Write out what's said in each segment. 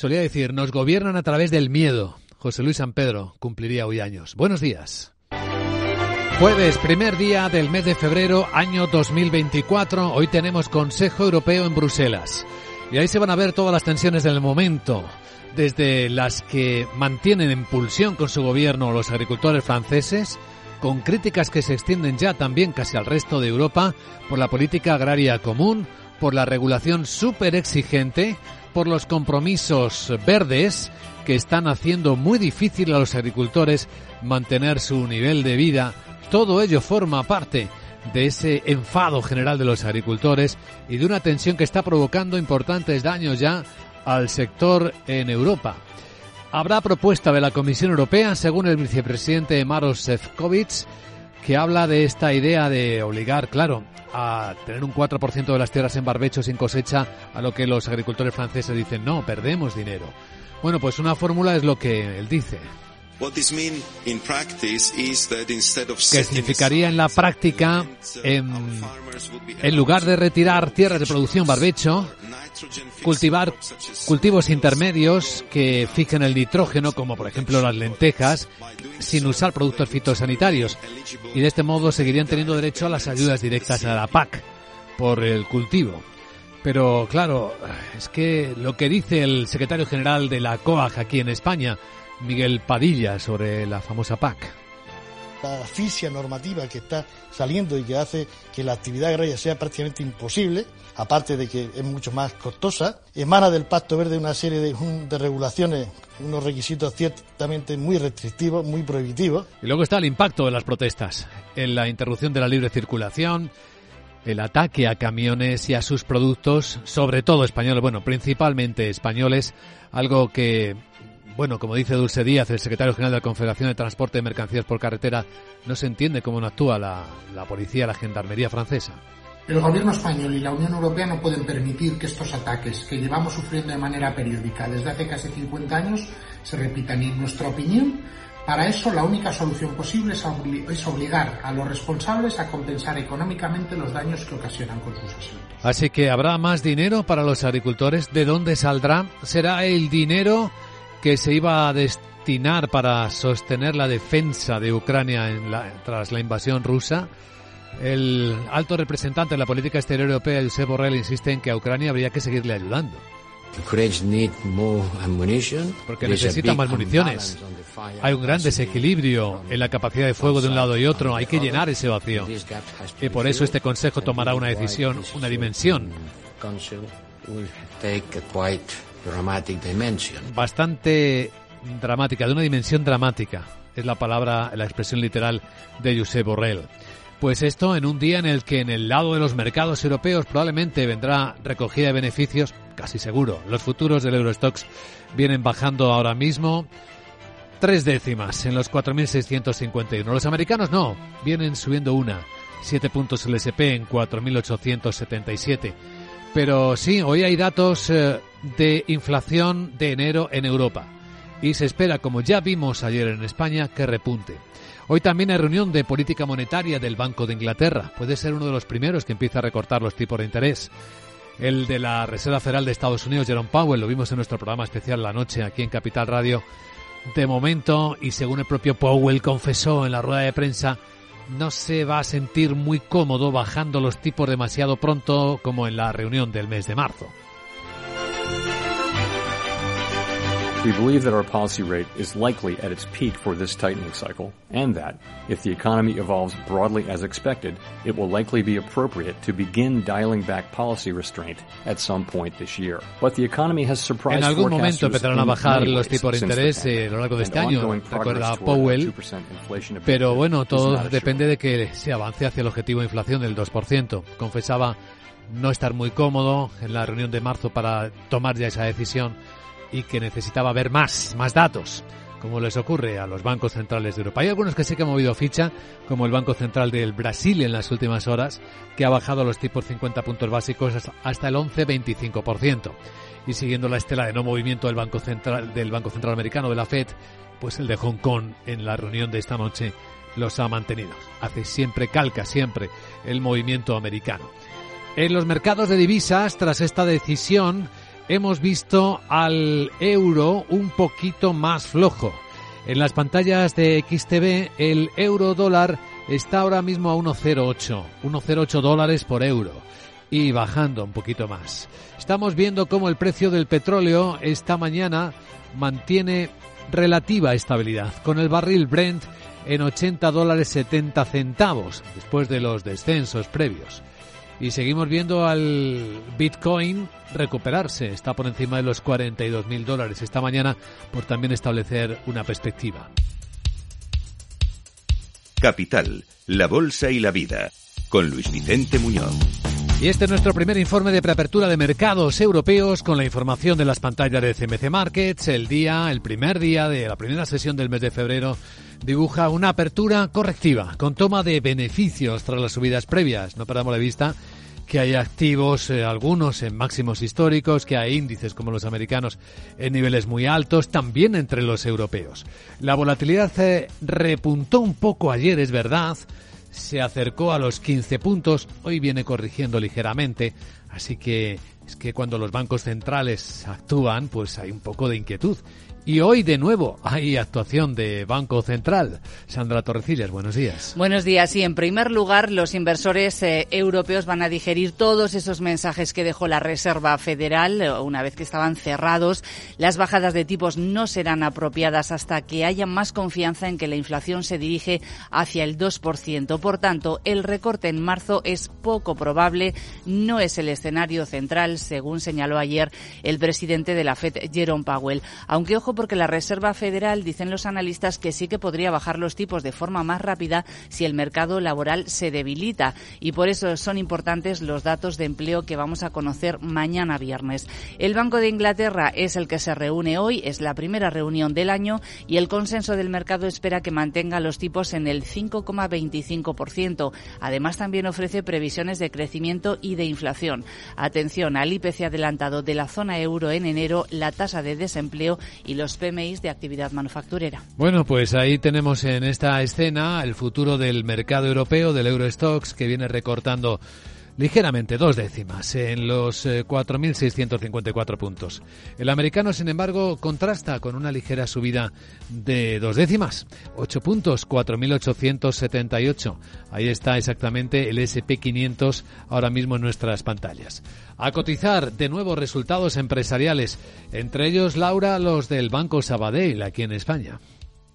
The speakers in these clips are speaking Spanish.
Solía decir, nos gobiernan a través del miedo. José Luis San Pedro cumpliría hoy años. Buenos días. Jueves, primer día del mes de febrero, año 2024. Hoy tenemos Consejo Europeo en Bruselas. Y ahí se van a ver todas las tensiones del momento, desde las que mantienen en pulsión con su gobierno los agricultores franceses, con críticas que se extienden ya también casi al resto de Europa por la política agraria común, por la regulación súper exigente, por los compromisos verdes que están haciendo muy difícil a los agricultores mantener su nivel de vida. Todo ello forma parte de ese enfado general de los agricultores y de una tensión que está provocando importantes daños ya al sector en Europa. Habrá propuesta de la Comisión Europea, según el vicepresidente Maros Sefcovic, que habla de esta idea de obligar, claro, a tener un 4% de las tierras en barbecho sin cosecha, a lo que los agricultores franceses dicen, no, perdemos dinero. Bueno, pues una fórmula es lo que él dice. ¿Qué significaría en la práctica, en, en lugar de retirar tierras de producción barbecho, cultivar cultivos intermedios que fijen el nitrógeno, como por ejemplo las lentejas, sin usar productos fitosanitarios. Y de este modo seguirían teniendo derecho a las ayudas directas a la PAC por el cultivo. Pero claro, es que lo que dice el secretario general de la COAG aquí en España, Miguel Padilla, sobre la famosa PAC la asfixia normativa que está saliendo y que hace que la actividad agraria sea prácticamente imposible, aparte de que es mucho más costosa, emana del Pacto Verde una serie de, de regulaciones, unos requisitos ciertamente muy restrictivos, muy prohibitivos. Y luego está el impacto de las protestas, en la interrupción de la libre circulación, el ataque a camiones y a sus productos, sobre todo españoles, bueno, principalmente españoles, algo que bueno, como dice Dulce Díaz, el secretario general de la Confederación de Transporte de Mercancías por Carretera, no se entiende cómo no actúa la, la policía, la gendarmería francesa. El gobierno español y la Unión Europea no pueden permitir que estos ataques, que llevamos sufriendo de manera periódica desde hace casi 50 años, se repitan. Y en nuestra opinión, para eso la única solución posible es obligar a los responsables a compensar económicamente los daños que ocasionan con sus asuntos. Así que habrá más dinero para los agricultores. ¿De dónde saldrá? ¿Será el dinero que se iba a destinar para sostener la defensa de Ucrania en tras la invasión rusa. El alto representante de la política exterior europea, Josep Borrell, insiste en que a Ucrania habría que seguirle ayudando. Porque necesita más municiones. Hay un gran desequilibrio en la capacidad de fuego de un lado y otro. Hay que llenar ese vacío. Y por eso este Consejo tomará una decisión, una dimensión Bastante dramática, de una dimensión dramática. Es la palabra, la expresión literal de Josep Borrell. Pues esto en un día en el que en el lado de los mercados europeos probablemente vendrá recogida de beneficios, casi seguro. Los futuros del Eurostox vienen bajando ahora mismo tres décimas en los 4.651. Los americanos no, vienen subiendo una. Siete puntos el SP en 4.877. Pero sí, hoy hay datos eh, de inflación de enero en Europa y se espera, como ya vimos ayer en España, que repunte. Hoy también hay reunión de política monetaria del Banco de Inglaterra. Puede ser uno de los primeros que empieza a recortar los tipos de interés. El de la Reserva Federal de Estados Unidos, Jerome Powell, lo vimos en nuestro programa especial la noche aquí en Capital Radio. De momento, y según el propio Powell confesó en la rueda de prensa, no se va a sentir muy cómodo bajando los tipos demasiado pronto como en la reunión del mes de marzo. We believe that our policy rate is likely at its peak for this tightening cycle, and that, if the economy evolves broadly as expected, it will likely be appropriate to begin dialing back policy restraint at some point this year. But the economy has surprised En algún momento empezarán a bajar los tipos de interés eh, a lo largo de este año, recuerda Powell, pero bueno, todo depende de que se avance hacia el objetivo de inflación del 2%. Confesaba no estar muy cómodo en la reunión de marzo para tomar ya esa decisión y que necesitaba ver más, más datos, como les ocurre a los bancos centrales de Europa. Hay algunos que sí que han movido ficha, como el Banco Central del Brasil en las últimas horas, que ha bajado los tipos 50 puntos básicos hasta el 11-25%. Y siguiendo la estela de no movimiento del Banco Central, del Banco Central Americano, de la Fed, pues el de Hong Kong en la reunión de esta noche los ha mantenido. Hace siempre, calca siempre el movimiento americano. En los mercados de divisas, tras esta decisión, hemos visto al euro un poquito más flojo. En las pantallas de XTV el euro dólar está ahora mismo a 1,08, 1,08 dólares por euro y bajando un poquito más. Estamos viendo cómo el precio del petróleo esta mañana mantiene relativa estabilidad, con el barril Brent en 80 dólares 70 centavos, después de los descensos previos. Y seguimos viendo al Bitcoin recuperarse, está por encima de los 42 mil dólares esta mañana por también establecer una perspectiva. Capital, la Bolsa y la Vida, con Luis Vicente Muñoz. Y este es nuestro primer informe de preapertura de mercados europeos con la información de las pantallas de CMC Markets. El día, el primer día de la primera sesión del mes de febrero dibuja una apertura correctiva con toma de beneficios tras las subidas previas. No perdamos de vista que hay activos, eh, algunos en máximos históricos, que hay índices como los americanos en niveles muy altos, también entre los europeos. La volatilidad eh, repuntó un poco ayer, es verdad, se acercó a los 15 puntos, hoy viene corrigiendo ligeramente, así que es que cuando los bancos centrales actúan, pues hay un poco de inquietud. Y hoy de nuevo hay actuación de Banco Central. Sandra Torrecillas, buenos días. Buenos días. Y en primer lugar, los inversores eh, europeos van a digerir todos esos mensajes que dejó la Reserva Federal eh, una vez que estaban cerrados. Las bajadas de tipos no serán apropiadas hasta que haya más confianza en que la inflación se dirige hacia el 2%. Por tanto, el recorte en marzo es poco probable. No es el escenario central, según señaló ayer el presidente de la FED, Jerome Powell. Aunque, ojo, porque la Reserva Federal, dicen los analistas, que sí que podría bajar los tipos de forma más rápida si el mercado laboral se debilita. Y por eso son importantes los datos de empleo que vamos a conocer mañana viernes. El Banco de Inglaterra es el que se reúne hoy, es la primera reunión del año y el consenso del mercado espera que mantenga los tipos en el 5,25%. Además, también ofrece previsiones de crecimiento y de inflación. Atención al IPC adelantado de la zona euro en enero, la tasa de desempleo y los PMIs de actividad manufacturera. Bueno, pues ahí tenemos en esta escena el futuro del mercado europeo, del Eurostox, que viene recortando ligeramente, dos décimas, en los 4.654 eh, puntos. El americano, sin embargo, contrasta con una ligera subida de dos décimas, 8 puntos, 4.878. Ahí está exactamente el SP500 ahora mismo en nuestras pantallas a cotizar de nuevo resultados empresariales, entre ellos, Laura, los del Banco Sabadell aquí en España.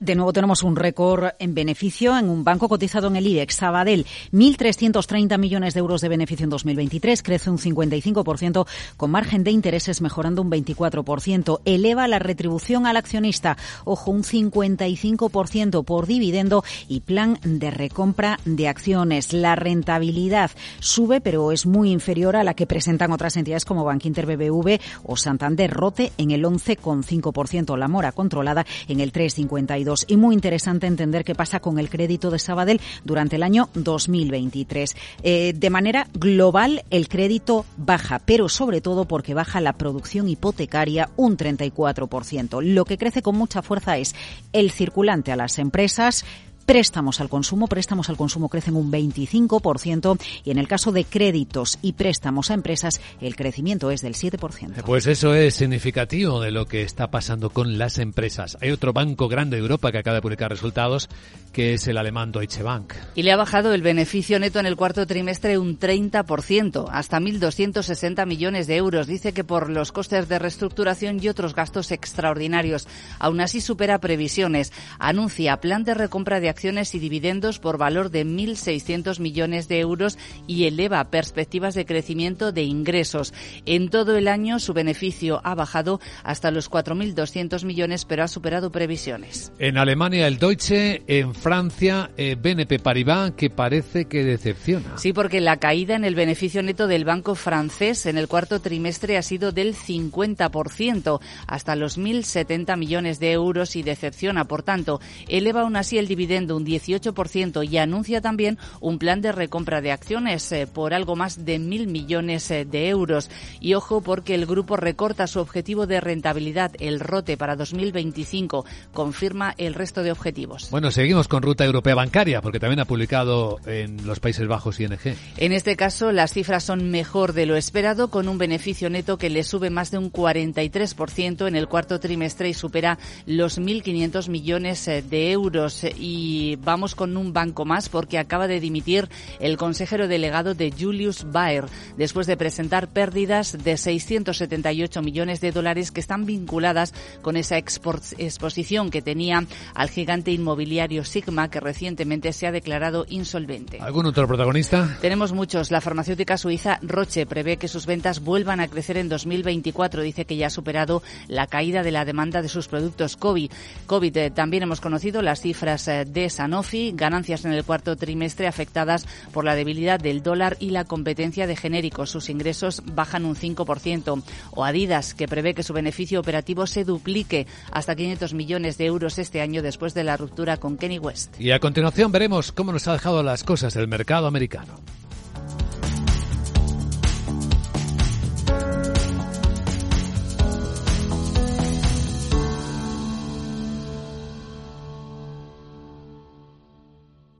De nuevo tenemos un récord en beneficio en un banco cotizado en el IBEX, Sabadell, 1.330 millones de euros de beneficio en 2023, crece un 55%, con margen de intereses mejorando un 24%, eleva la retribución al accionista, ojo, un 55% por dividendo y plan de recompra de acciones. La rentabilidad sube, pero es muy inferior a la que presentan otras entidades como Bankinter BBV o Santander Rote en el 11,5%, la mora controlada en el 3,52%. Y muy interesante entender qué pasa con el crédito de Sabadell durante el año 2023. Eh, de manera global, el crédito baja, pero sobre todo porque baja la producción hipotecaria un 34%. Lo que crece con mucha fuerza es el circulante a las empresas, préstamos al consumo, préstamos al consumo crecen un 25% y en el caso de créditos y préstamos a empresas el crecimiento es del 7%. Pues eso es significativo de lo que está pasando con las empresas. Hay otro banco grande de Europa que acaba de publicar resultados que es el alemán Deutsche Bank. Y le ha bajado el beneficio neto en el cuarto trimestre un 30%, hasta 1.260 millones de euros. Dice que por los costes de reestructuración y otros gastos extraordinarios. Aún así supera previsiones. Anuncia plan de recompra de acciones y dividendos por valor de 1.600 millones de euros y eleva perspectivas de crecimiento de ingresos. En todo el año su beneficio ha bajado hasta los 4.200 millones, pero ha superado previsiones. En Alemania el Deutsche, en Francia eh, BNP Paribas, que parece que decepciona. Sí, porque la caída en el beneficio neto del banco francés en el cuarto trimestre ha sido del 50%, hasta los 1.070 millones de euros y decepciona. Por tanto, eleva aún así el dividendo subiendo un 18% y anuncia también un plan de recompra de acciones eh, por algo más de mil millones eh, de euros. Y ojo porque el grupo recorta su objetivo de rentabilidad, el ROTE, para 2025. Confirma el resto de objetivos. Bueno, seguimos con Ruta Europea Bancaria porque también ha publicado en los Países Bajos ING. En este caso, las cifras son mejor de lo esperado, con un beneficio neto que le sube más de un 43% en el cuarto trimestre y supera los 1.500 millones eh, de euros. Y vamos con un banco más porque acaba de dimitir el consejero delegado de Julius Baer después de presentar pérdidas de 678 millones de dólares que están vinculadas con esa exposición que tenía al gigante inmobiliario Sigma que recientemente se ha declarado insolvente. ¿Algún otro protagonista? Tenemos muchos. La farmacéutica suiza Roche prevé que sus ventas vuelvan a crecer en 2024. Dice que ya ha superado la caída de la demanda de sus productos COVID. COVID eh, también hemos conocido las cifras eh, Sanofi, ganancias en el cuarto trimestre afectadas por la debilidad del dólar y la competencia de genéricos. Sus ingresos bajan un 5%. O Adidas, que prevé que su beneficio operativo se duplique hasta 500 millones de euros este año después de la ruptura con Kenny West. Y a continuación veremos cómo nos ha dejado las cosas el mercado americano.